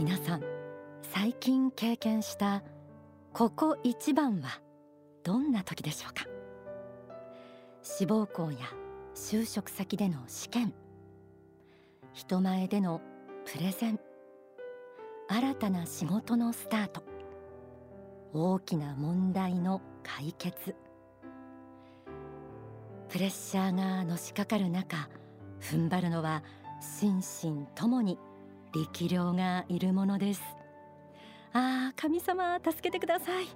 皆さん最近経験したここ一番はどんな時でしょうか？志望校や就職先での試験。人前でのプレゼン。新たな仕事のスタート。大きな問題の解決。プレッシャーがのしかかる中踏ん張るのは心身ともに力量がいるものです。ああ神様助けてください。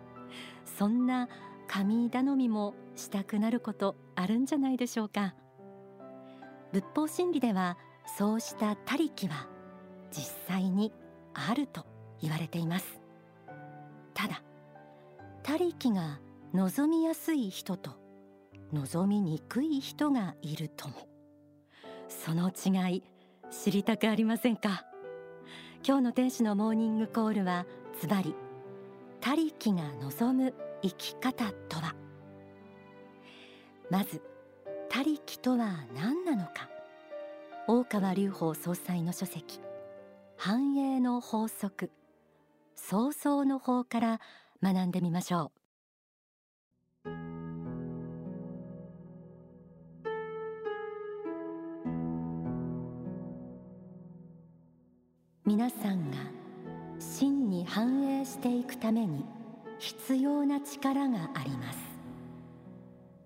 そんな神頼みもしたくなることあるんじゃないでしょうか。仏法真理ではそうした他力は実際にあると言われています。ただ他力が望みやすい人と望みにくい人がいるとも。その違い知りたくありませんか？今日の天使のモーニングコールはズバリ他力が望む生き方とは？まず他力とは何なのか？大川隆法総裁の書籍繁栄の法則創造の法から学んでみましょう。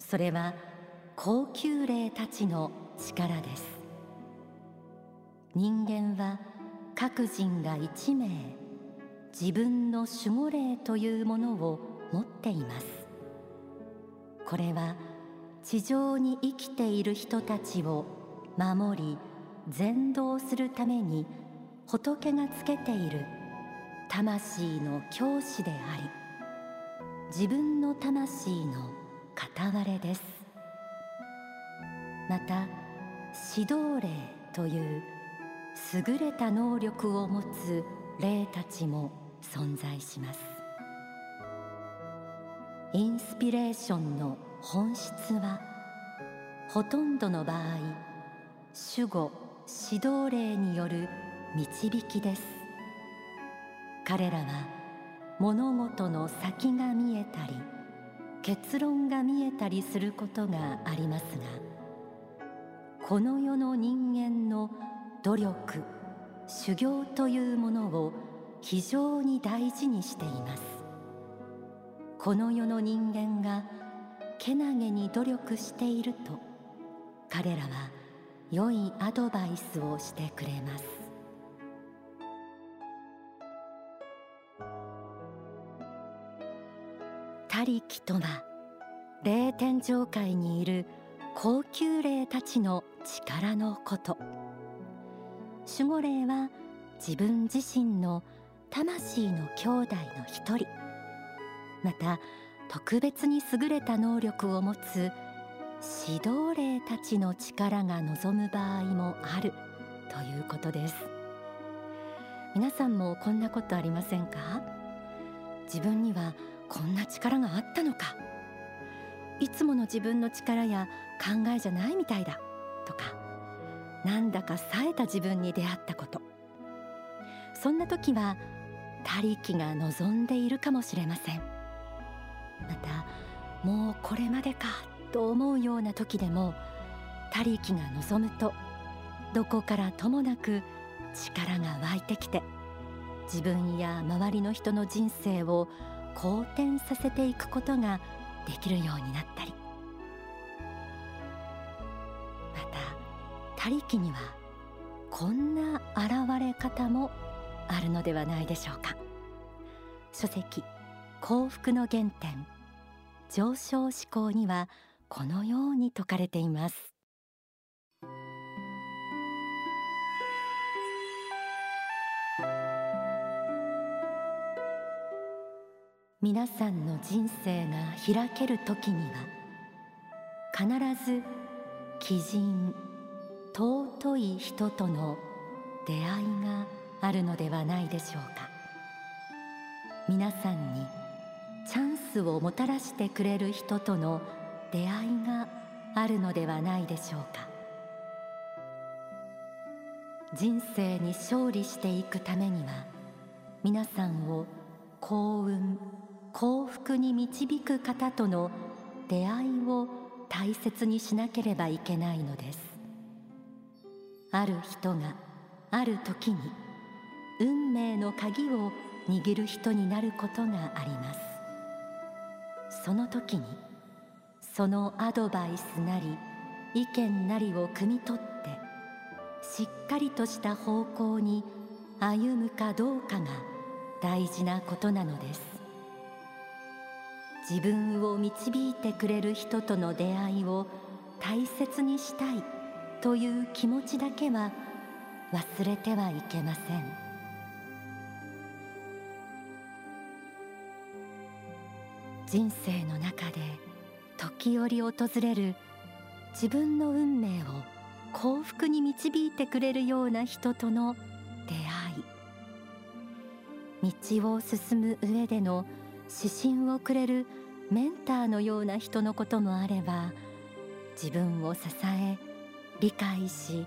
それは高級霊たちの力です。人間は各人が一名自分の守護霊というものを持っています。これは地上に生きている人たちを守り全導するために仏がつけている魂の教師であり自分の魂の片割れです。また指導霊という優れた能力を持つ霊たちも存在します。インスピレーションの本質はほとんどの場合守護指導霊による導きです。彼らは物事の先が見えたり結論が見えたりすることがありますがこの世の人間の努力修行というものを非常に大事にしています。この世の人間がけなげに努力していると彼らは良いアドバイスをしてくれます。他力とは霊天上界にいる高級霊たちの力のこと。守護霊は自分自身の魂の兄弟の一人。また特別に優れた能力を持つ指導霊たちの力が望む場合もある。ということです。皆さんもこんなことありませんか？自分にはこんな力があったのか。いつもの自分の力や考えじゃないみたいだ。とかなんだか冴えた自分に出会ったこと。そんな時は他力が望んでいるかもしれません。またもうこれまでかと思うような時でも他力が望むとどこからともなく力が湧いてきて自分や周りの人の人生を好転させていくことができるようになったり。また他力にはこんな現れ方もあるのではないでしょうか。書籍幸福の原点上昇思考にはこのように説かれています。皆さんの人生が開ける時には必ず奇人尊い人との出会いがあるのではないでしょうか。皆さんにチャンスをもたらしてくれる人との出会いがあるのではないでしょうか。人生に勝利していくためには皆さんを幸運幸福に導く方との出会いを大切にしなければいけないのです。ある人がある時に運命の鍵を握る人になることがあります。その時にそのアドバイスなり意見なりを汲み取ってしっかりとした方向に歩むかどうかが大事なことなのです。自分を導いてくれる人との出会いを大切にしたいという気持ちだけは忘れてはいけません。人生の中で時折訪れる自分の運命を幸福に導いてくれるような人との出会い。道を進む上での指針をくれるメンターのような人のこともあれば自分を支え理解し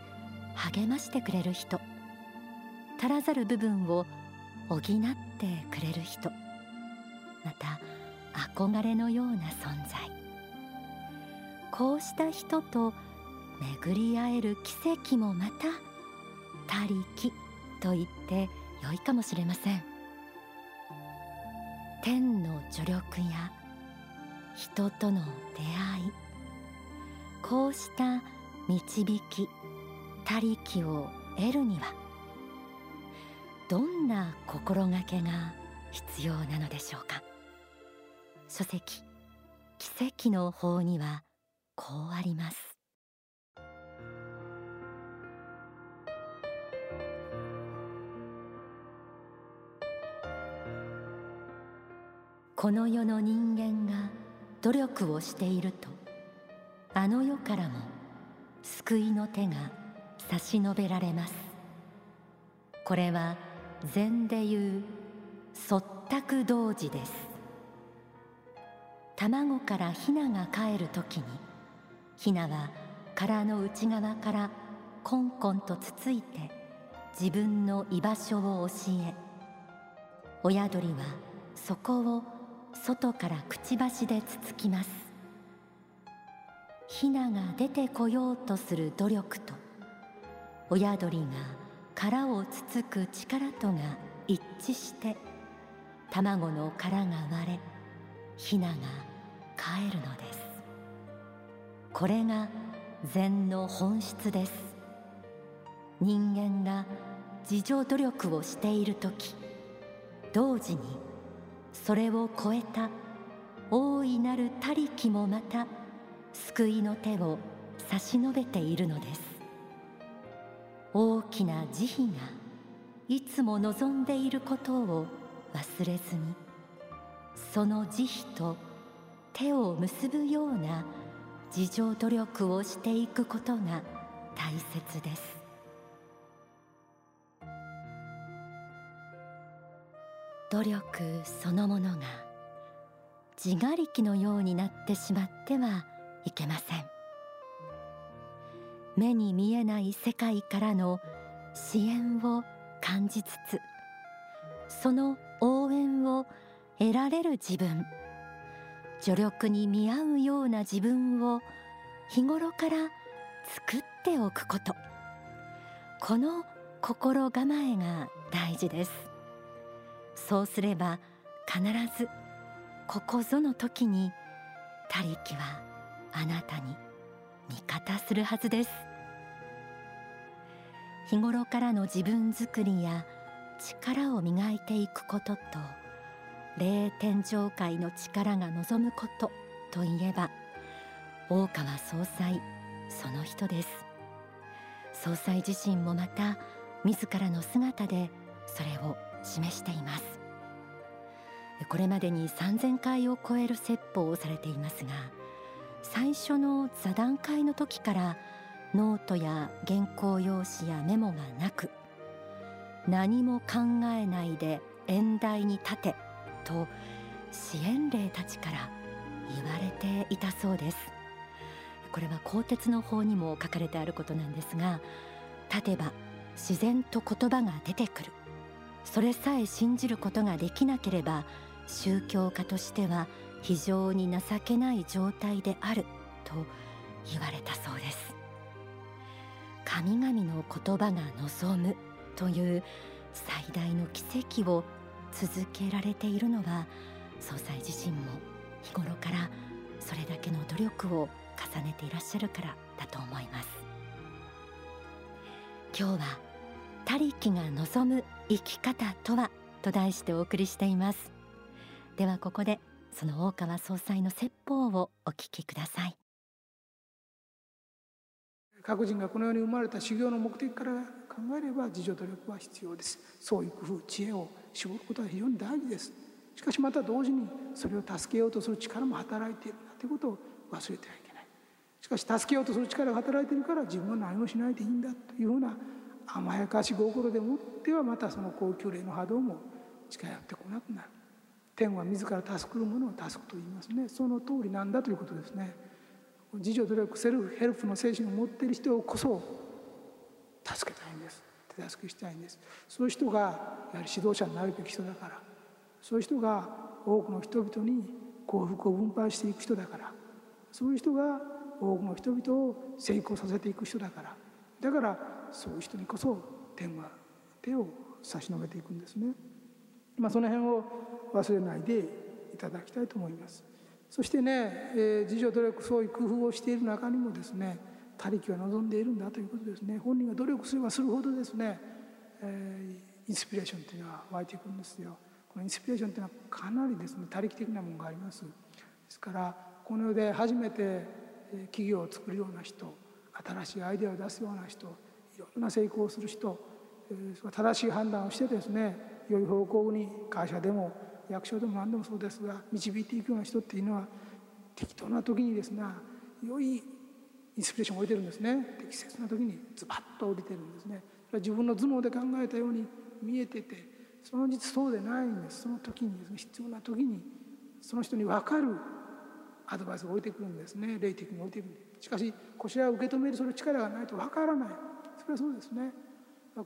励ましてくれる人足らざる部分を補ってくれる人また憧れのような存在。こうした人と巡り合える奇跡もまた他力と言って良いかもしれません。天の助力や人との出会いこうした導き他力を得るにはどんな心がけが必要なのでしょうか？書籍奇跡の法にはこうあります。この世の人間が努力をしているとあの世からも救いの手が差し伸べられます。これは禅でいう即託同時です。卵からヒナが帰る時にヒナは殻の内側からコンコンとつついて自分の居場所を教え親鳥はそこを外からくちばしでつつきます。ヒナが出てこようとする努力と親鳥が殻をつつく力とが一致して卵の殻が割れヒナが帰るのです。これが禅の本質です。人間が自助努力をしている時同時にそれを超えた大いなる他力もまた救いの手を差し伸べているのです。大きな慈悲がいつも望んでいることを忘れずにその慈悲と手を結ぶような自助努力をしていくことが大切です。努力そのものが自我力のようになってしまってはいけません。目に見えない世界からの支援を感じつつその応援を得られる自分助力に見合うような自分を日頃から作っておくことこの心構えが大事です。そうすれば必ずここぞの時に他力はあなたに味方するはずです。日頃からの自分づくりや力を磨いていくことと霊天上界の力が望むことといえば大川総裁その人です。総裁自身もまた自らの姿でそれを示しています。これまでに3000回を超える説法をされていますが最初の座談会の時からノートや原稿用紙やメモがなく何も考えないで演題に立てと支援霊たちから言われていたそうです。これは鋼鉄の法にも書かれてあることなんですが立てば自然と言葉が出てくる。それさえ信じることができなければ宗教家としては非常に情けない状態であると言われたそうです。神々の言葉が望むという最大の奇跡を続けられているのは総裁自身も日頃からそれだけの努力を重ねていらっしゃるからだと思います。今日は他力が望む生き方とは？と題してお送りしています。ではここでその大川総裁の説法をお聞きください。各人がこの世に生まれた修行の目的から考えれば自助努力は必要です。創意工夫知恵を絞ることは非常に大事です。しかしまた同時にそれを助けようとする力も働いているんだということを忘れてはいけない。しかし助けようとする力が働いているから自分は何もしないでいいんだというふうな甘やかし心でもってはまたその高級霊の波動も近寄ってこなくなる。天は自ら助くるものを助くと言いますね。その通りなんだということですね。自助努力セルフヘルプの精神を持っている人こそ助けたいんです。手助けしたいんです。そういう人がやはり指導者になるべき人だから。そういう人が多くの人々に幸福を分配していく人だから。そういう人が多くの人々を成功させていく人だから。だからそういう人にこそ天は手を差し伸べていくんですね。まあ、その辺を忘れないでいただきたいと思います。そしてね、えー、自助努力そういう工夫をしている中にもですね他力は望んでいるんだということですね本人が努力すればするほどですね、えー、インスピレーションというのは湧いていくんですよこのインスピレーションというのはかなりですね他力的なものがありますですからこの世で初めて企業を作るような人新しいアイデアを出すような人ろんな成功する人正しい判断をしてですね良い方向に会社でも役所でも何でもそうですが導いていくような人っていうのは適当な時にですね良いインスピレーションを置いてるんですね。適切な時にズバッと降りてるんですね。自分の頭脳で考えたように見えててその実そうでないんです。その時にですね必要な時にその人に分かるアドバイスが置いてくるんですね。霊的に置いてくるしかしこちらを受け止めるその力がないと分からない。それはそうですね。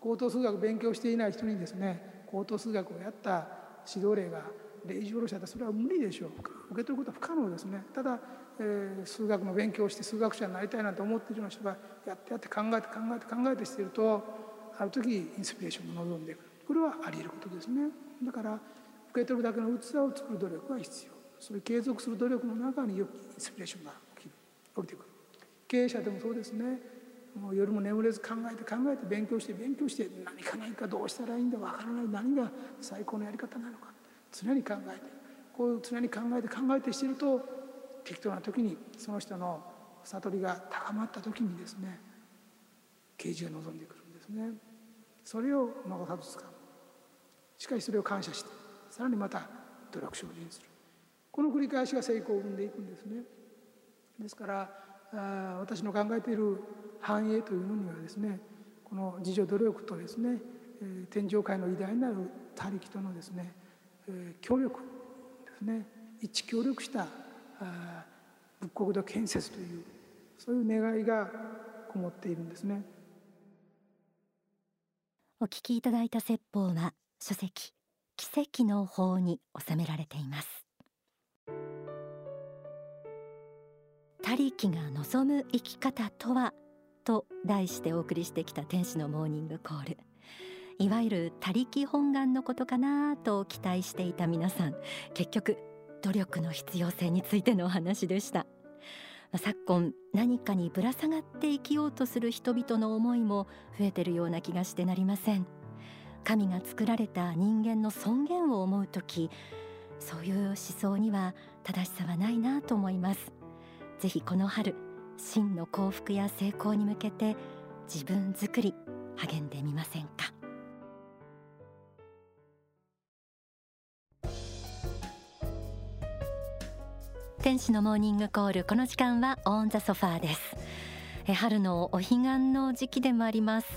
高等数学勉強していない人にですね高等数学をやった指導例が例示下ろしちゃったらそれは無理でしょう。受け取ることは不可能ですね。ただ、えー、数学の勉強をして数学者になりたいなんて思ってるような人がやってやって考えて考えて考えてしているとある時インスピレーションが望んでくる。これはあり得ることですね。だから受け取るだけの器を作る努力が必要。そういう継続する努力の中によくインスピレーションが起きる。降りてくる。経営者でもそうですね。もう夜も眠れず考えて考えて勉強して勉強して何か何かどうしたらいいんだわからない何が最高のやり方なのか常に考えてこう常に考えて考えてしてると適当な時にその人の悟りが高まった時にですね啓示が望んでくるんですね。それを孫さず使うしかしそれを感謝してさらにまた努力精進する。この繰り返しが成功を生んでいくんですね。ですからあ私の考えている繁栄というのにはですねこの自助努力とですね、天上界の偉大なる他力とのですね、協力ですね一致協力したあ仏国土建設というそういう願いがこもっているんですね。お聞きいただいた説法は書籍奇跡の法に収められています。他力が望む生き方とはと題してお送りしてきた天使のモーニングコール。いわゆる他力本願のことかなと期待していた皆さん。結局努力の必要性についてのお話でした。昨今何かにぶら下がって生きようとする人々の思いも増えてるような気がしてなりません。神が作られた人間の尊厳を思う時そういう思想には正しさはないなと思います。ぜひこの春真の幸福や成功に向けて自分作り励んでみませんか？天使のモーニングコールこの時間はオンザソファーです。春のお彼岸の時期でもあります。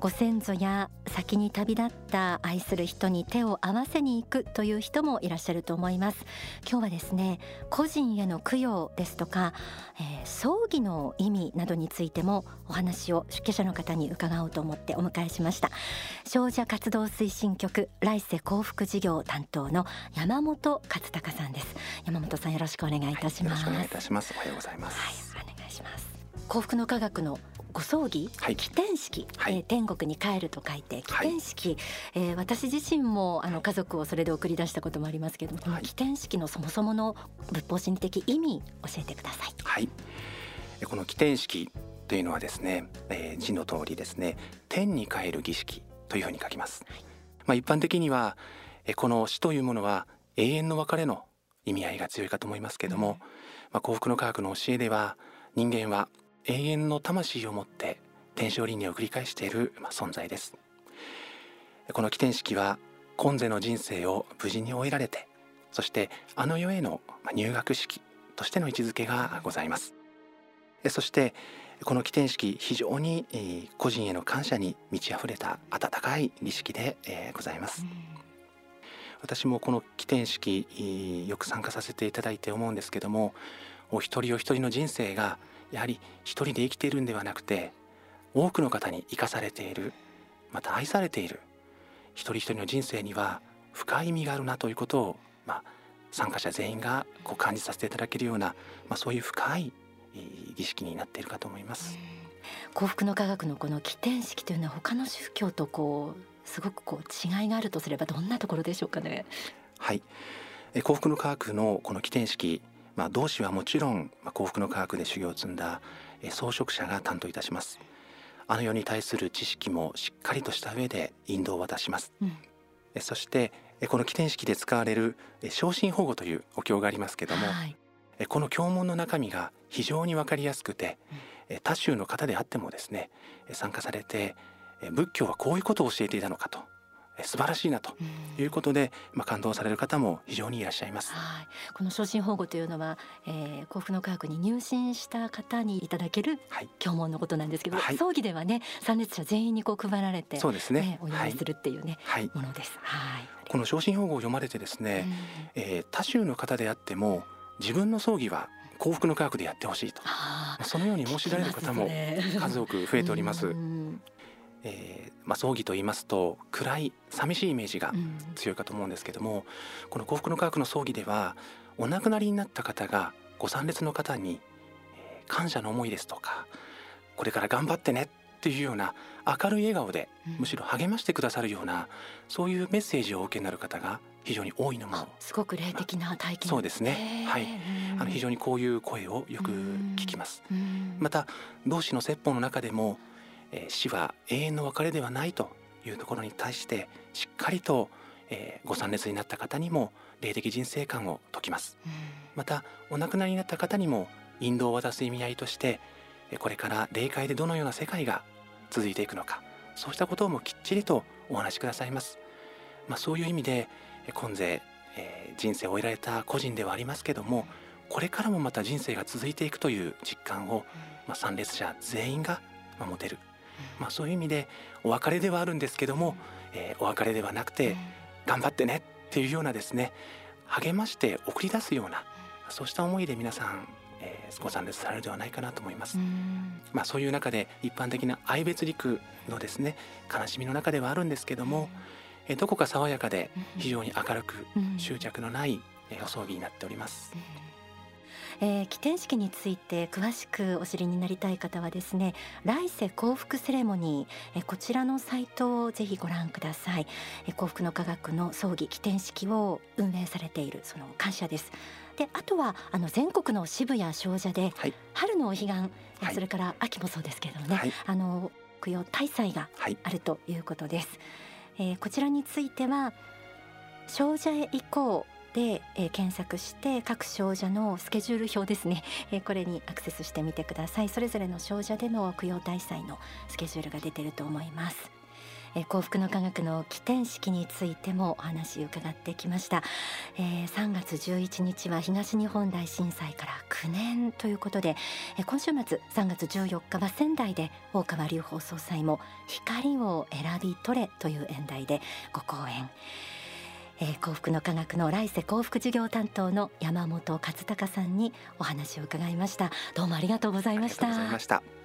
ご先祖や先に旅立った愛する人に手を合わせに行くという人もいらっしゃると思います。今日はですね個人への供養ですとか、えー、葬儀の意味などについてもお話を出家者の方に伺おうと思ってお迎えしました。少女活動推進局来世幸福事業担当の山本勝隆さんです。山本さんよろしくお願いいたします、はい、よろしくお願いいたします。おはようございます。はい、お願いします幸福の科学のご葬儀、はい、起点式、はい、えー、天国に帰ると書いて起点式、はい、えー、私自身もあの家族をそれで送り出したこともありますけれども、この起点式のそもそもの仏法真理的意味教えてください。はい、この起点式というのはですね、えー、字の通りですね天に帰る儀式というふうに書きます。まあ一般的には、えー、この死というものは永遠の別れの意味合いが強いかと思いますけれども、うん、まあ幸福の科学の教えでは人間は永遠の魂を持って天正輪廻を繰り返している存在です。この起点式は今世の人生を無事に終えられてそしてあの世への入学式としての位置づけがございます。そしてこの起点式非常に個人への感謝に満ち溢れた温かい儀式でございます、私もこの起点式よく参加させていただいて思うんですけどもお一人お一人の人生がやはり一人で生きているんではなくて多くの方に生かされているまた愛されている一人一人の人生には深い意味があるなということを、まあ、参加者全員がこう感じさせていただけるような、まあ、そういう深い儀式になっているかと思います。幸福の科学のこの起点式というのは他の宗教とこうすごくこう違いがあるとすればどんなところでしょうかね。はい、幸福の科学のこの起点式まあ、同志はもちろん、まあ、幸福の科学で修行を積んだ、え装飾者が担当いたします。あの世に対する知識もしっかりとした上で引導を渡します、うん、えそしてこの起点式で使われる昇進保護というお経がありますけども、はい、この経文の中身が非常に分かりやすくて、うん、他宗の方であってもですね参加されて仏教はこういうことを教えていたのかと素晴らしいなということで、まあ、感動される方も非常にいらっしゃいます。はい、この昇進保護というのは、えー、幸福の科学に入信した方にいただける教文のことなんですけど、はい、葬儀ではね参列者全員にこう配られて、そうですね、お祝いするっていうね、はい、ものです。はい。この昇進保護を読まれてですね、うん、えー、他宗の方であっても自分の葬儀は幸福の科学でやってほしいと、そのように申しられる方も数多く増えております。えー、まあ、葬儀と言いますと暗い寂しいイメージが強いかと思うんですけども、うん、この幸福の科学の葬儀ではお亡くなりになった方がご参列の方に、えー、感謝の思いですとかこれから頑張ってねっていうような明るい笑顔で、むしろ励ましてくださるようなそういうメッセージをお受けになる方が非常に多いのもすごく霊的な体験、そうですね。はい。あの非常にこういう声をよく聞きます。また同志の説法の中でもえー、死は永遠の別れではないというところに対してしっかりと、えー、ご参列になった方にも霊的人生観を説きます、うん、またお亡くなりになった方にも引導を渡す意味合いとしてこれから霊界でどのような世界が続いていくのかそうしたことをもきっちりとお話しくださいます、まあ、そういう意味で今世、えー、人生を終えられた個人ではありますけどもこれからもまた人生が続いていくという実感を、まあ、参列者全員が持てるまあ、そういう意味でお別れではあるんですけども、えー、お別れではなくて頑張ってねっていうようなですね励まして送り出すようなそうした思いで皆さん、えー、ご参列されるではないかなと思います。まあ、そういう中で一般的な愛別陸のですね悲しみの中ではあるんですけども、えー、どこか爽やかで非常に明るく執着のない、えー、お葬儀になっております。えー、起点式について詳しくお知りになりたい方はですね来世幸福セレモニー、えー、こちらのサイトをぜひご覧ください、えー、幸福の科学の葬儀起点式を運営されているその感謝です。であとはあの全国の支部や商社で、はい、春のお彼岸、はい、それから秋もそうですけどね、はい、あの供養大祭があるということです、えー、こちらについては少女へ行こうで、えー、検索して各少女のスケジュール表ですね、えー、これにアクセスしてみてください。それぞれの少女での供養大祭のスケジュールが出てると思います。えー、幸福の科学の起点式についてもお話伺ってきました、えー、3月11日は東日本大震災から9年ということで、えー、今週末3月14日は仙台で大川隆法総裁も光を選び取れという演題でご講演。えー、幸福の科学の来世幸福事業担当の山本勝孝さんにお話を伺いました。どうもありがとうございました。